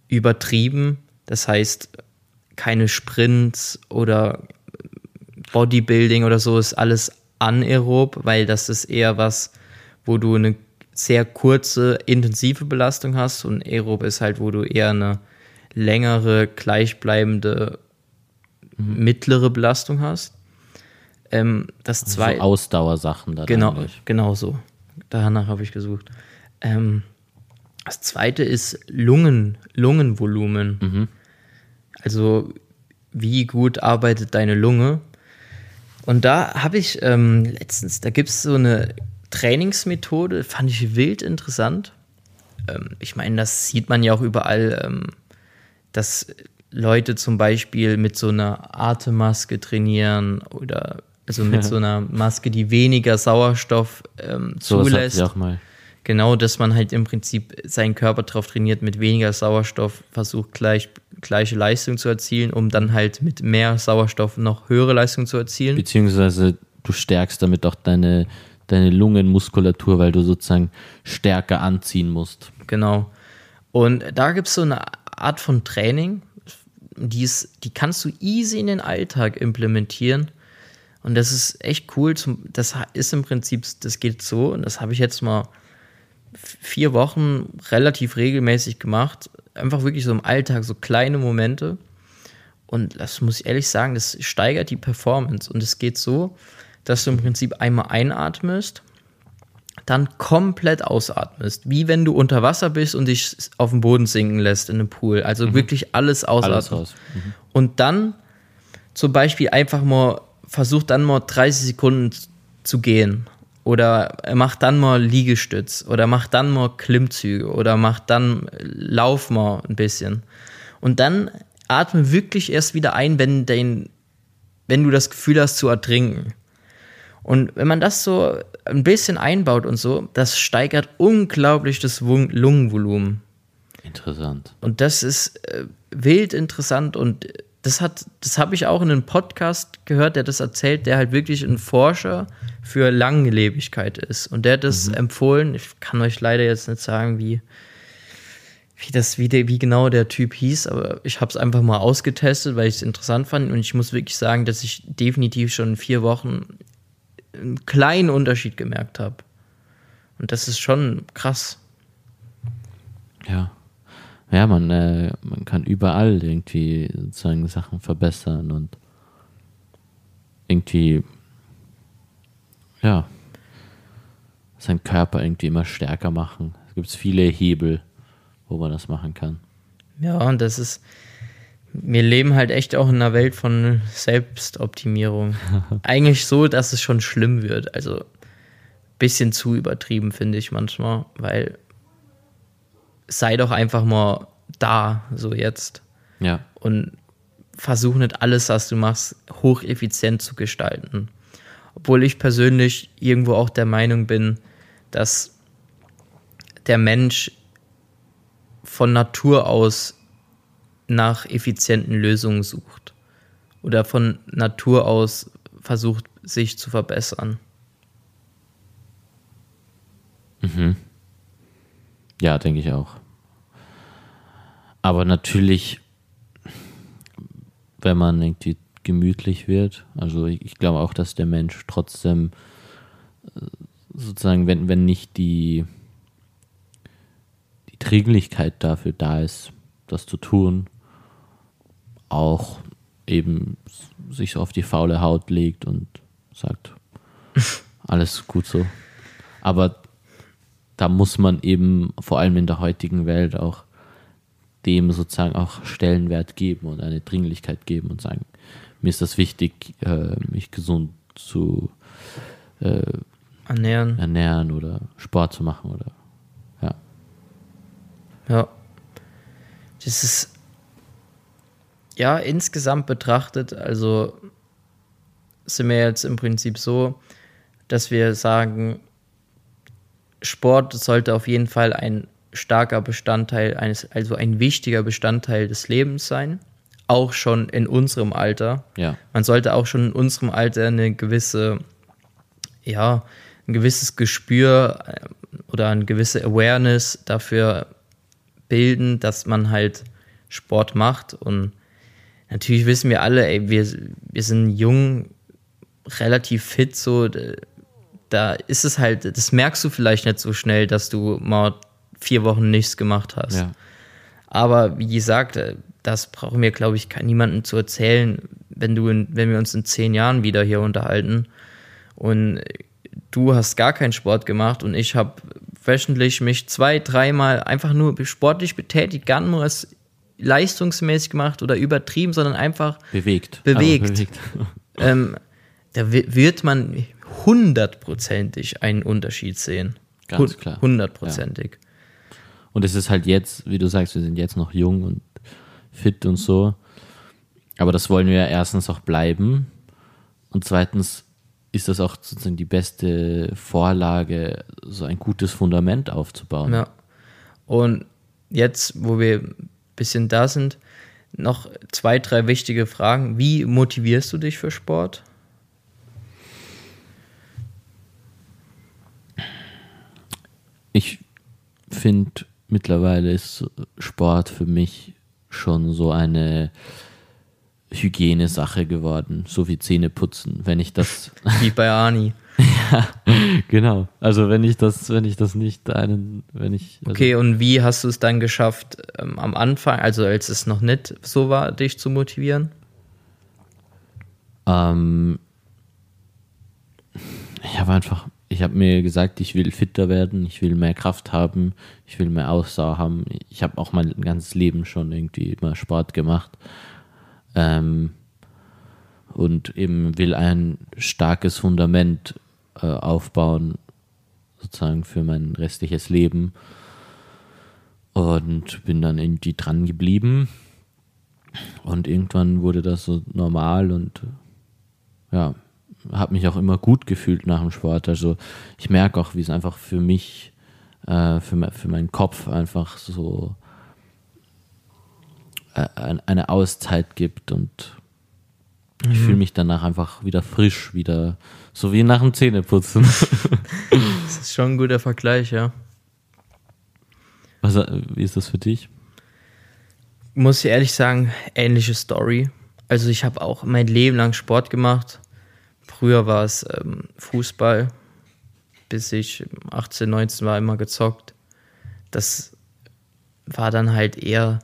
übertrieben. Das heißt, keine Sprints oder Bodybuilding oder so ist alles anaerob, weil das ist eher was, wo du eine sehr kurze, intensive Belastung hast und aerob ist halt, wo du eher eine längere, gleichbleibende, mhm. mittlere Belastung hast. Ähm, das also zwei so Ausdauersachen da. Genau, genau so. Danach habe ich gesucht. Ähm, das zweite ist Lungen, Lungenvolumen. Mhm. Also wie gut arbeitet deine Lunge? Und da habe ich ähm, letztens, da gibt es so eine Trainingsmethode, fand ich wild interessant. Ähm, ich meine, das sieht man ja auch überall, ähm, dass Leute zum Beispiel mit so einer Atemmaske trainieren oder also mit so einer Maske, die weniger Sauerstoff ähm, zulässt. So mal. Genau, dass man halt im Prinzip seinen Körper darauf trainiert, mit weniger Sauerstoff versucht, gleich, gleiche Leistung zu erzielen, um dann halt mit mehr Sauerstoff noch höhere Leistung zu erzielen. Beziehungsweise du stärkst damit auch deine, deine Lungenmuskulatur, weil du sozusagen stärker anziehen musst. Genau. Und da gibt es so eine Art von Training, die, ist, die kannst du easy in den Alltag implementieren. Und das ist echt cool. Das ist im Prinzip, das geht so, und das habe ich jetzt mal vier Wochen relativ regelmäßig gemacht. Einfach wirklich so im Alltag, so kleine Momente. Und das muss ich ehrlich sagen, das steigert die Performance. Und es geht so, dass du im Prinzip einmal einatmest, dann komplett ausatmest. Wie wenn du unter Wasser bist und dich auf den Boden sinken lässt in einem Pool. Also wirklich alles ausatmen. Alles raus. Mhm. Und dann zum Beispiel einfach mal, versuch dann mal 30 Sekunden zu gehen. Oder mach dann mal Liegestütz. Oder mach dann mal Klimmzüge. Oder mach dann, lauf mal ein bisschen. Und dann atme wirklich erst wieder ein, wenn, dein, wenn du das Gefühl hast zu ertrinken. Und wenn man das so ein bisschen einbaut und so, das steigert unglaublich das Lungenvolumen. Interessant. Und das ist äh, wild interessant und das hat, das habe ich auch in einem Podcast gehört, der das erzählt, der halt wirklich ein Forscher für Langlebigkeit ist. Und der hat das empfohlen. Ich kann euch leider jetzt nicht sagen, wie, wie das, wie, der, wie genau der Typ hieß, aber ich habe es einfach mal ausgetestet, weil ich es interessant fand. Und ich muss wirklich sagen, dass ich definitiv schon in vier Wochen einen kleinen Unterschied gemerkt habe. Und das ist schon krass. Ja. Ja, man, äh, man kann überall irgendwie sozusagen Sachen verbessern und irgendwie, ja, seinen Körper irgendwie immer stärker machen. Es gibt viele Hebel, wo man das machen kann. Ja, und das ist, wir leben halt echt auch in einer Welt von Selbstoptimierung. Eigentlich so, dass es schon schlimm wird. Also bisschen zu übertrieben, finde ich manchmal, weil sei doch einfach mal da, so jetzt. Ja, Und versuch nicht alles, was du machst, hocheffizient zu gestalten. Obwohl ich persönlich irgendwo auch der Meinung bin, dass der Mensch von Natur aus nach effizienten Lösungen sucht oder von Natur aus versucht, sich zu verbessern. Ja, denke ich auch. Aber natürlich, wenn man irgendwie gemütlich wird, also ich, ich glaube auch, dass der Mensch trotzdem äh, sozusagen, wenn, wenn nicht die, die Dringlichkeit dafür da ist, das zu tun, auch eben sich so auf die faule Haut legt und sagt, alles gut so. Aber da muss man eben vor allem in der heutigen Welt auch dem sozusagen auch Stellenwert geben und eine Dringlichkeit geben und sagen, mir ist das wichtig, äh, mich gesund zu äh, Ernähren. ernähren oder Sport zu machen oder ja. Ja. Das ist ja insgesamt betrachtet, also sind wir jetzt im Prinzip so, dass wir sagen, Sport sollte auf jeden Fall ein starker Bestandteil eines, also ein wichtiger Bestandteil des Lebens sein. Auch schon in unserem Alter. Ja, Man sollte auch schon in unserem Alter eine gewisse, ja, ein gewisses Gespür äh, oder eine gewisse Awareness dafür bilden, dass man halt Sport macht. Und natürlich wissen wir alle, ey, wir, wir sind jung, relativ fit, so, da ist es halt, das merkst du vielleicht nicht so schnell, dass du mal vier Wochen nichts gemacht hast. ja, Aber wie gesagt, äh, das brauchen wir, glaube ich, niemandem zu erzählen, wenn du, in, wenn wir uns in zehn Jahren wieder hier unterhalten und du hast gar keinen Sport gemacht und ich habe wöchentlich mich zwei, dreimal einfach nur sportlich betätigt, gar nur es leistungsmäßig gemacht oder übertrieben, sondern einfach bewegt. Bewegt. Aber bewegt. ähm, da wi- wird man hundertprozentig einen Unterschied sehen. Ganz Hun- klar. Hundertprozentig. Und es ist halt jetzt, wie du sagst, wir sind jetzt noch jung und fit und so. Aber das wollen wir ja erstens auch bleiben. Und zweitens ist das auch sozusagen die beste Vorlage, so ein gutes Fundament aufzubauen. Ja. Und jetzt, wo wir ein bisschen da sind, noch zwei, drei wichtige Fragen. Wie motivierst du dich für Sport? Ich finde, mittlerweile ist Sport für mich schon so eine Hygienesache geworden, so wie Zähne putzen. Wenn ich das Wie bei Ani. Genau. Also wenn ich das, wenn ich das nicht einen, wenn ich also Okay, und wie hast du es dann geschafft, ähm, am Anfang, also als es noch nicht so war, dich zu motivieren? ähm, ich habe einfach ich habe mir gesagt, ich will fitter werden, ich will mehr Kraft haben, ich will mehr Ausdauer haben. Ich habe auch mein ganzes Leben schon irgendwie immer Sport gemacht. Ähm, und eben will ein starkes Fundament äh, aufbauen, sozusagen für mein restliches Leben. Und bin dann irgendwie dran geblieben. Und irgendwann wurde das so normal und ja, habe mich auch immer gut gefühlt nach dem Sport. Also ich merke auch, wie es einfach für mich, äh, für, für meinen Kopf einfach so äh, eine Auszeit gibt und ich mhm. fühle mich danach einfach wieder frisch, wieder so wie nach dem Zähneputzen. das ist schon ein guter Vergleich, ja. Was, wie ist das für dich? Muss ich ehrlich sagen, ähnliche Story. Also ich habe auch mein Leben lang Sport gemacht Früher war es ähm, Fußball, bis ich 18, 19 war, immer gezockt. Das war dann halt eher.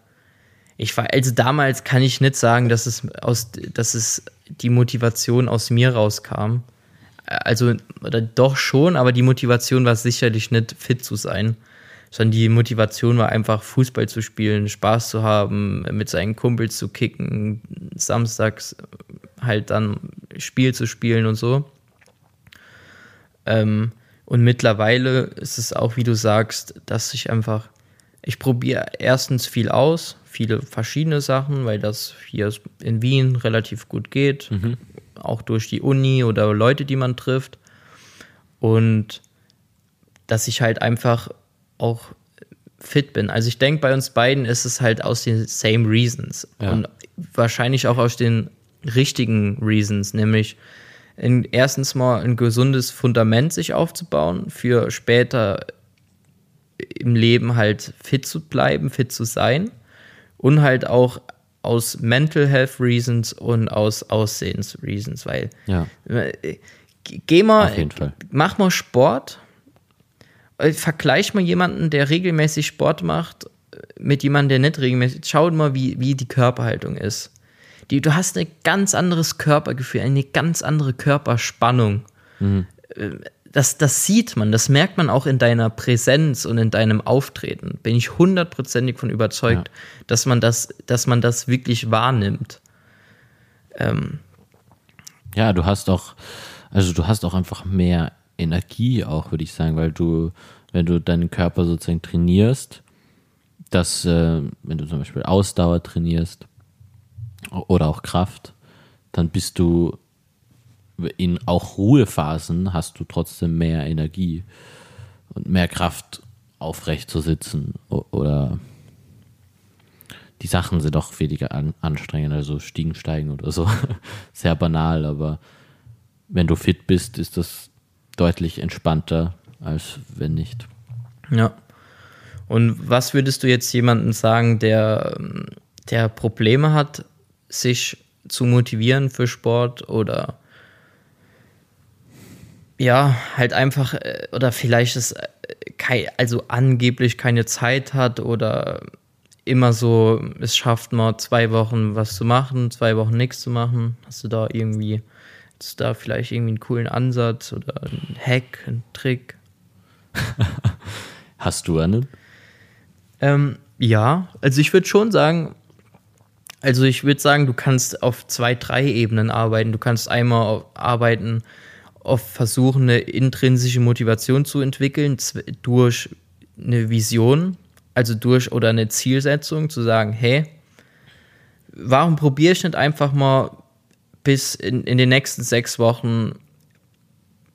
Ich war, also damals kann ich nicht sagen, dass es aus, dass es die Motivation aus mir rauskam. Also, oder doch schon, aber die Motivation war sicherlich nicht fit zu sein, sondern die Motivation war einfach Fußball zu spielen, Spaß zu haben, mit seinen Kumpels zu kicken, samstags halt dann Spiel zu spielen und so. Ähm, und mittlerweile ist es auch, wie du sagst, dass ich einfach, ich probiere erstens viel aus, viele verschiedene Sachen, weil das hier in Wien relativ gut geht, mhm. auch durch die Uni oder Leute, die man trifft. Und dass ich halt einfach auch fit bin. Also ich denke, bei uns beiden ist es halt aus den same reasons. Ja. Und wahrscheinlich auch aus den richtigen Reasons, nämlich in, erstens mal ein gesundes Fundament sich aufzubauen, für später im Leben halt fit zu bleiben, fit zu sein und halt auch aus Mental Health Reasons und aus Aussehens Reasons, weil ja. Äh, geh mal, mach mal Sport, vergleich mal jemanden, der regelmäßig Sport macht, mit jemandem, der nicht regelmäßig, schau mal, wie, wie die Körperhaltung ist. Die, du hast ein ganz anderes Körpergefühl, eine ganz andere Körperspannung. Mhm. Das, das sieht man, das merkt man auch in deiner Präsenz und in deinem Auftreten. Bin ich hundertprozentig von überzeugt, ja. dass, man das, dass man das wirklich wahrnimmt. Ähm. Ja, du hast auch, also du hast auch einfach mehr Energie auch, würde ich sagen, weil du, wenn du deinen Körper sozusagen trainierst, dass, äh, wenn du zum Beispiel Ausdauer trainierst, oder auch Kraft, dann bist du in auch Ruhephasen hast du trotzdem mehr Energie und mehr Kraft aufrecht zu sitzen oder die Sachen sind doch weniger an, anstrengend, also Stiegen steigen oder so. Sehr banal, aber wenn du fit bist, ist das deutlich entspannter, als wenn nicht. Ja. Und was würdest du jetzt jemandem sagen, der, der Probleme hat, sich zu motivieren für Sport oder ja, halt einfach, äh, oder vielleicht es äh, kein, also angeblich keine Zeit hat oder immer so, es schafft mal zwei Wochen was zu machen, zwei Wochen nichts zu machen. Hast du da irgendwie, hast du da vielleicht irgendwie einen coolen Ansatz oder einen Hack, einen Trick? hast du einen? Ähm, ja, also ich würde schon sagen, also ich würde sagen, du kannst auf zwei, drei Ebenen arbeiten. Du kannst einmal arbeiten, auf versuchen, eine intrinsische Motivation zu entwickeln durch eine Vision, also durch oder eine Zielsetzung, zu sagen, hey, warum probiere ich nicht einfach mal bis in, in den nächsten sechs Wochen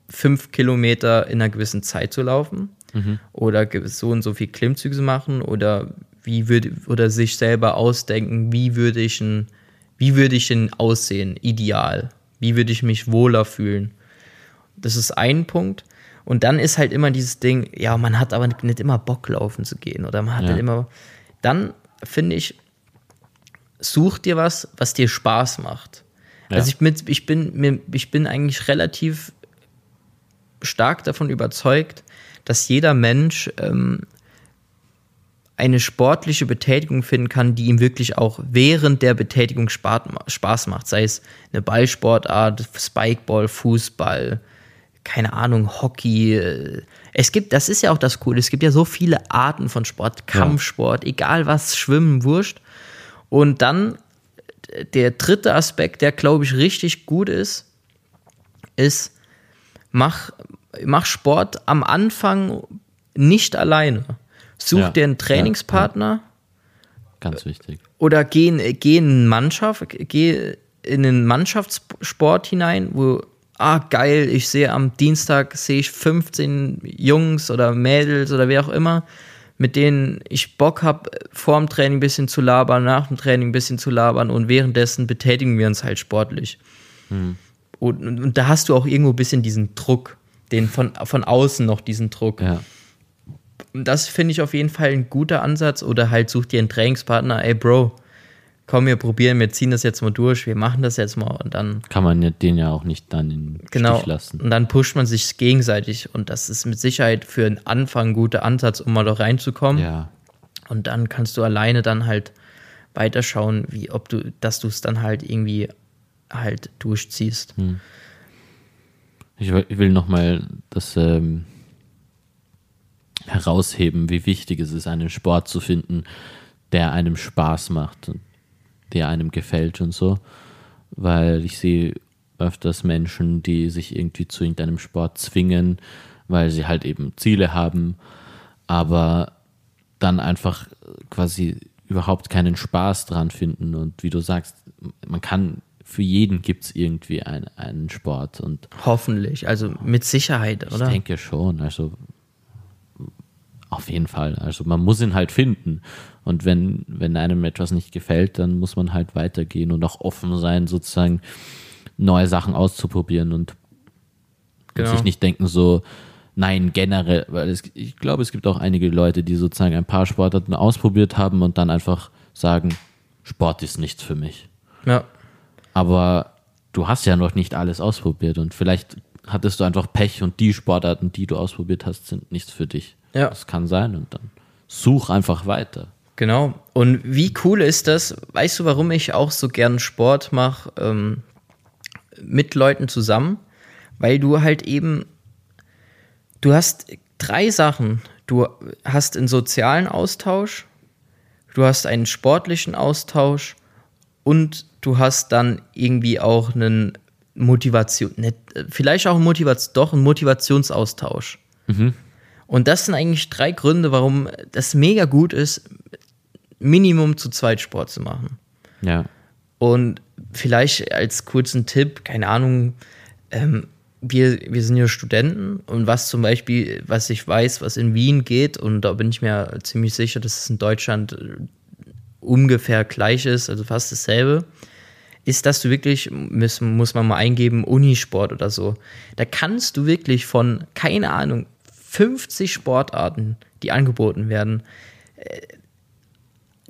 fünf Kilometer in einer gewissen Zeit zu laufen mhm. oder so und so viel Klimmzüge zu machen oder wie würde oder sich selber ausdenken, wie würde ich ein, wie würde ich denn aussehen, ideal, wie würde ich mich wohler fühlen. Das ist ein Punkt. Und dann ist halt immer dieses Ding, ja, man hat aber nicht immer Bock laufen zu gehen oder man hat ja. halt immer. Dann finde ich, such dir was, was dir Spaß macht. Ja. Also ich bin, ich bin, ich bin eigentlich relativ stark davon überzeugt, dass jeder Mensch ähm, eine sportliche Betätigung finden kann, die ihm wirklich auch während der Betätigung Spaß macht. Sei es eine Ballsportart, Spikeball, Fußball, keine Ahnung, Hockey. äh, Es gibt, das ist ja auch das Coole, es gibt ja so viele Arten von Sport, Kampfsport, egal was, Schwimmen, Wurscht. Und dann der dritte Aspekt, der glaube ich richtig gut ist, ist, mach, mach Sport am Anfang nicht alleine. Such Ja, dir einen ja, Trainingspartner Ganz wichtig. oder geh, in- geh in Mannschaft, geh in einen Mannschaftssport hinein, wo, ah, geil, ich sehe am Dienstag sehe ich 15 Jungs oder Mädels oder wer auch immer, mit denen ich Bock habe, vor dem Training ein bisschen zu labern, nach dem Training ein bisschen zu labern und währenddessen betätigen wir uns halt sportlich. Und, und, und da hast du auch irgendwo ein bisschen diesen Druck, den von, von außen noch diesen Druck. Ja. Und das finde ich auf jeden Fall ein guter Ansatz. Oder halt such dir einen Trainingspartner, ey Bro, komm, wir probieren, wir ziehen das jetzt mal durch, wir machen das jetzt mal und dann, Kann man den ja auch nicht dann in genau, Stich lassen. und dann pusht man sich gegenseitig und das ist mit Sicherheit für einen Anfang ein guter Ansatz, um mal da reinzukommen. Ja. Und dann kannst du alleine dann halt weiterschauen, wie, ob du, dass du es dann halt irgendwie halt durchziehst. Ich will, ich will nochmal das ähm, herausheben, wie wichtig es ist, einen Sport zu finden, der einem Spaß macht der einem gefällt und so. Weil ich sehe öfters Menschen, die sich irgendwie zu irgendeinem Sport zwingen, weil sie halt eben Ziele haben, aber dann einfach quasi überhaupt keinen Spaß dran finden. Und wie du sagst, man kann, für jeden gibt es irgendwie ein, einen Sport. Und Hoffentlich, also mit Sicherheit, oder? ich denke schon, also auf jeden Fall. Also man muss ihn halt finden. Und wenn, wenn einem etwas nicht gefällt, dann muss man halt weitergehen und auch offen sein, sozusagen neue Sachen auszuprobieren und, Genau. sich nicht denken so, nein, generell, weil es, ich glaube, es gibt auch einige Leute, die sozusagen ein paar Sportarten ausprobiert haben und dann einfach sagen, Sport ist nichts für mich. Ja, Aber du hast ja noch nicht alles ausprobiert und vielleicht hattest du einfach Pech und die Sportarten, die du ausprobiert hast, sind nichts für dich. Ja. Das kann sein und dann such einfach weiter. Genau. Und wie cool ist das? Weißt du, warum ich auch so gern Sport mache ähm, mit Leuten zusammen? Weil du halt eben, du hast drei Sachen. Du hast einen sozialen Austausch, du hast einen sportlichen Austausch und du hast dann irgendwie auch einen Motivation, nicht, vielleicht auch Motivation, doch ein Motivationsaustausch. Und das sind eigentlich drei Gründe, warum das mega gut ist, Minimum zu zweit Sport zu machen. Ja. Und vielleicht als kurzen Tipp, keine Ahnung, ähm, wir, wir sind ja Studenten und was zum Beispiel, was ich weiß, was in Wien geht, und da bin ich mir ziemlich sicher, dass es in Deutschland äh, ungefähr gleich ist, also fast dasselbe, ist, dass du wirklich, muss, muss man mal eingeben, Unisport oder so. Da kannst du wirklich von, keine Ahnung, 50 Sportarten, die angeboten werden,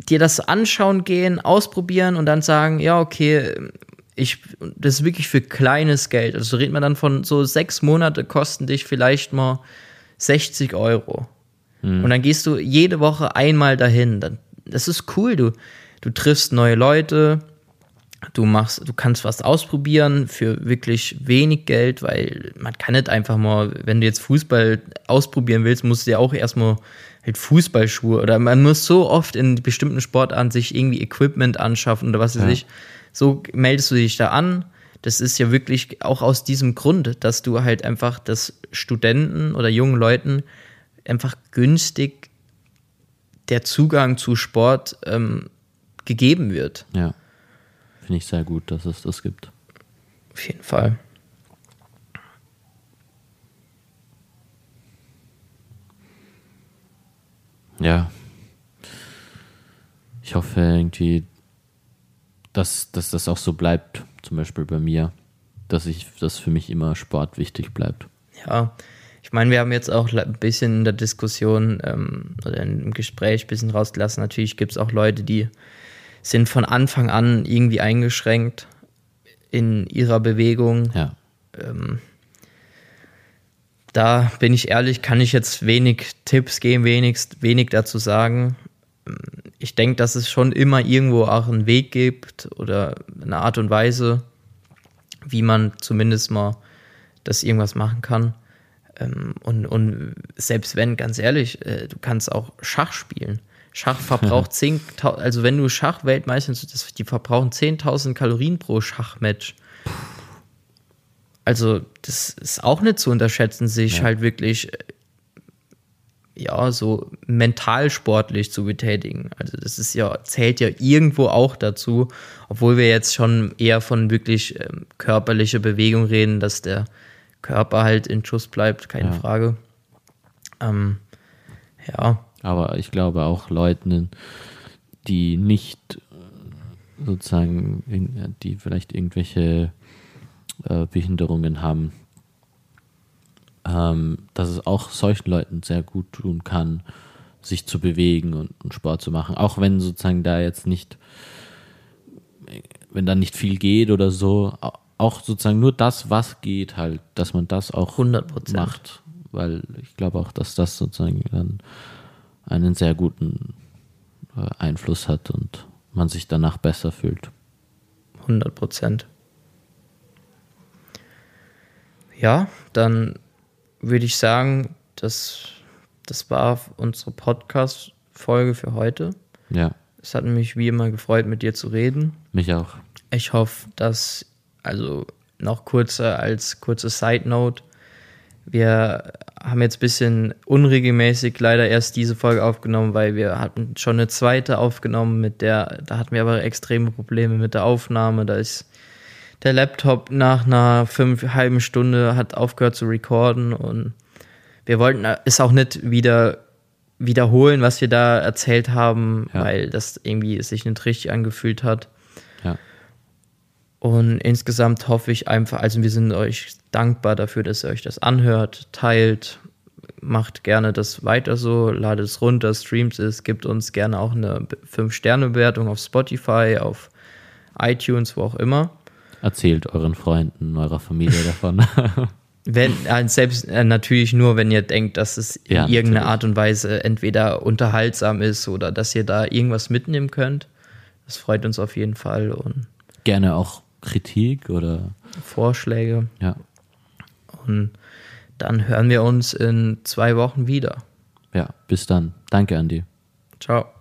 dir das anschauen gehen, ausprobieren und dann sagen, ja, okay, ich, das ist wirklich für kleines Geld. Also redet man dann von so sechs Monate kosten dich vielleicht mal 60 Euro. Und dann gehst du jede Woche einmal dahin. Dann, das ist cool. Du, du triffst neue Leute, du machst, du kannst was ausprobieren für wirklich wenig Geld, weil man kann nicht einfach mal, wenn du jetzt Fußball ausprobieren willst, musst du ja auch erstmal halt Fußballschuhe oder man muss so oft in bestimmten Sportarten sich irgendwie Equipment anschaffen oder was weiß Ja. ich. So meldest du dich da an. Das ist ja wirklich auch aus diesem Grund, dass du halt einfach das Studenten oder jungen Leuten einfach günstig der Zugang zu Sport ähm, gegeben wird. Ja. Finde ich sehr gut, dass es das gibt. Auf jeden Fall. Ja. Ich hoffe irgendwie, dass, dass das auch so bleibt, zum Beispiel bei mir, dass ich, dass für mich immer Sport wichtig bleibt. Ja, ich meine, wir haben jetzt auch ein bisschen in der Diskussion ähm, oder im Gespräch ein bisschen rausgelassen. Natürlich gibt es auch Leute, die sind von Anfang an irgendwie eingeschränkt in ihrer Bewegung. Ja. Da bin ich ehrlich, kann ich jetzt wenig Tipps geben, wenig, wenig dazu sagen. Ich denke, dass es schon immer irgendwo auch einen Weg gibt oder eine Art und Weise, wie man zumindest mal das irgendwas machen kann. Ähm, und, und selbst wenn, ganz ehrlich, äh, du kannst auch Schach spielen. Schach verbraucht 10.000, also wenn du Schachweltmeister bist, die verbrauchen 10.000 Kalorien pro Schachmatch. Also, das ist auch nicht zu unterschätzen, sich ja. halt wirklich, äh, ja, so mental sportlich zu betätigen. Also, das ist ja, zählt ja irgendwo auch dazu, obwohl wir jetzt schon eher von wirklich ähm, körperlicher Bewegung reden, dass der Körper halt in Schuss bleibt, keine ja. Frage. Ähm, ja. Aber ich glaube auch Leuten, die nicht sozusagen, die vielleicht irgendwelche äh, Behinderungen haben, ähm, dass es auch solchen Leuten sehr gut tun kann, sich zu bewegen und, und, Sport zu machen. Auch wenn sozusagen da jetzt nicht, wenn da nicht viel geht oder so, auch sozusagen nur das, was geht, halt, dass man das auch 100%. macht. Weil ich glaube auch, dass das sozusagen dann einen sehr guten äh, Einfluss hat und man sich danach besser fühlt. 100 Prozent. Ja, dann würde ich sagen, das, das war unsere Podcast-Folge für heute. Ja. Es hat mich wie immer gefreut, mit dir zu reden. Mich auch. Ich hoffe, dass, also noch kurzer als kurze Side Note, wir haben jetzt ein bisschen unregelmäßig leider erst diese Folge aufgenommen, weil wir hatten schon eine zweite aufgenommen, mit der, da hatten wir aber extreme Probleme mit der Aufnahme. Da ist der Laptop nach einer fünf halben Stunde hat aufgehört zu recorden und wir wollten es auch nicht wieder wiederholen, was wir da erzählt haben, ja. weil das irgendwie sich nicht richtig angefühlt hat. Und insgesamt hoffe ich einfach, also wir sind euch dankbar dafür, dass ihr euch das anhört, teilt, macht gerne das weiter so, ladet es runter, streamt es, gibt uns gerne auch eine 5-Sterne-Bewertung auf Spotify, auf iTunes, wo auch immer. Erzählt euren Freunden, eurer Familie davon. wenn, äh, selbst äh, natürlich nur, wenn ihr denkt, dass es in ja, irgendeiner Art und Weise entweder unterhaltsam ist oder dass ihr da irgendwas mitnehmen könnt. Das freut uns auf jeden Fall und gerne auch Kritik oder Vorschläge. Ja. Und dann hören wir uns in zwei Wochen wieder. Ja, bis dann. Danke, Andi. Ciao.